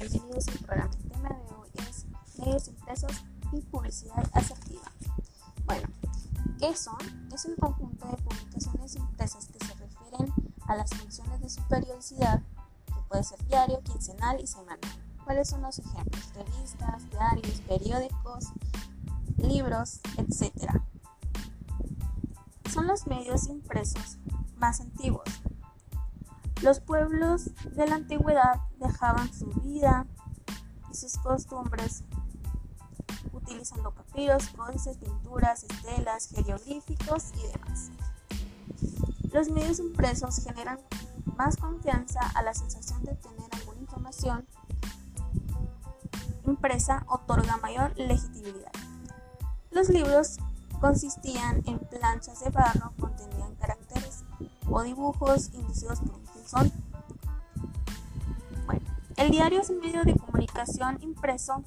bienvenidos al programa. El tema de hoy es medios impresos y publicidad asertiva. Bueno, ¿qué son? Es un conjunto de publicaciones impresas que se refieren a las funciones de su periodicidad, que puede ser diario, quincenal y semanal. ¿Cuáles son los ejemplos? Revistas, diarios, periódicos, libros, etc. Son los medios impresos más antiguos los pueblos de la antigüedad dejaban su vida y sus costumbres utilizando papiros, códices, pinturas, estelas, jeroglíficos y demás. Los medios impresos generan más confianza a la sensación de tener alguna información impresa otorga mayor legitimidad. Los libros consistían en planchas de barro, contenían caracteres o dibujos inducidos por Bueno, el diario es un medio de comunicación impreso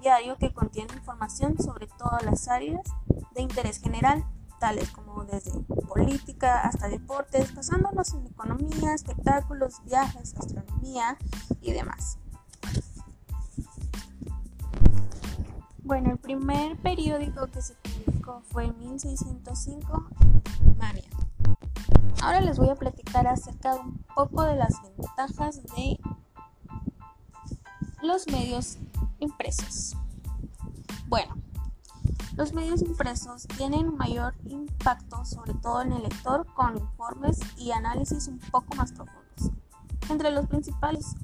diario que contiene información sobre todas las áreas de interés general, tales como desde política hasta deportes, basándonos en economía, espectáculos, viajes, astronomía y demás. Bueno, el primer periódico que se publicó fue en 1605, Mania. Ahora les voy a platicar acerca de un poco de las ventajas de los medios impresos. Bueno, los medios impresos tienen mayor impacto sobre todo en el lector con informes y análisis un poco más profundos. Entre los principales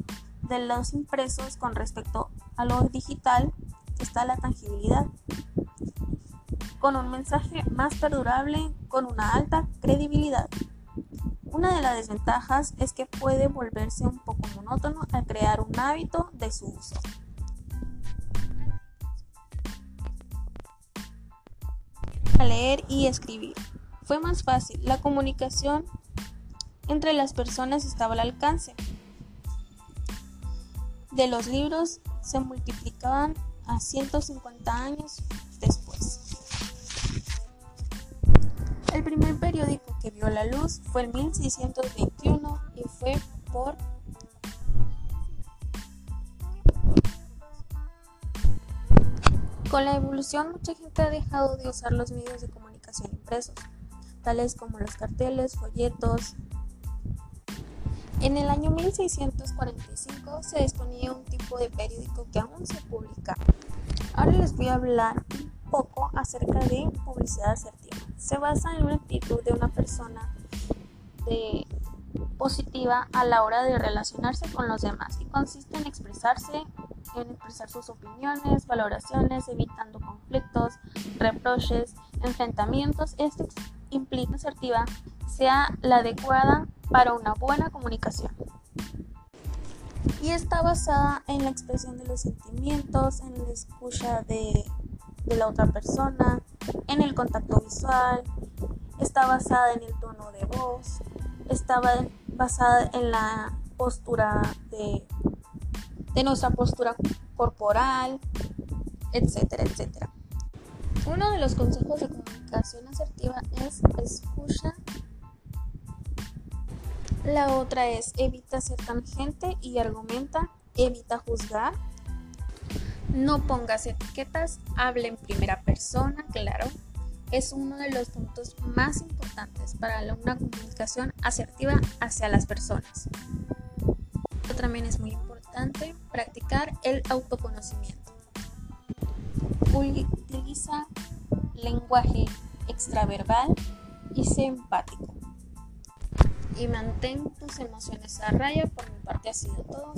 de los impresos con respecto a lo digital está la tangibilidad, con un mensaje más perdurable, con una alta credibilidad. Una de las desventajas es que puede volverse un poco monótono al crear un hábito de su uso. A leer y escribir. Fue más fácil. La comunicación entre las personas estaba al alcance. De los libros se multiplicaban a 150 años primer periódico que vio la luz fue en 1621 y fue por Con la evolución mucha gente ha dejado de usar los medios de comunicación impresos, tales como los carteles, folletos. En el año 1645 se disponía un tipo de periódico que aún se publica. Ahora les voy a hablar acerca de publicidad asertiva se basa en una actitud de una persona positiva a la hora de relacionarse con los demás y consiste en expresarse, en expresar sus opiniones, valoraciones, evitando conflictos, reproches, enfrentamientos. Esto implica asertiva sea la adecuada para una buena comunicación. Y está basada en la expresión de los sentimientos, en la escucha de de la otra persona, en el contacto visual, está basada en el tono de voz, está basada en la postura de, de nuestra postura corporal, etcétera, etcétera. Uno de los consejos de comunicación asertiva es escucha. La otra es evita ser tangente y argumenta, evita juzgar, no pongas etiquetas, hable en primera persona, claro. Es uno de los puntos más importantes para una comunicación asertiva hacia las personas. También es muy importante practicar el autoconocimiento. Utiliza lenguaje extraverbal y sé empático. Y mantén tus emociones a raya. Por mi parte ha sido todo.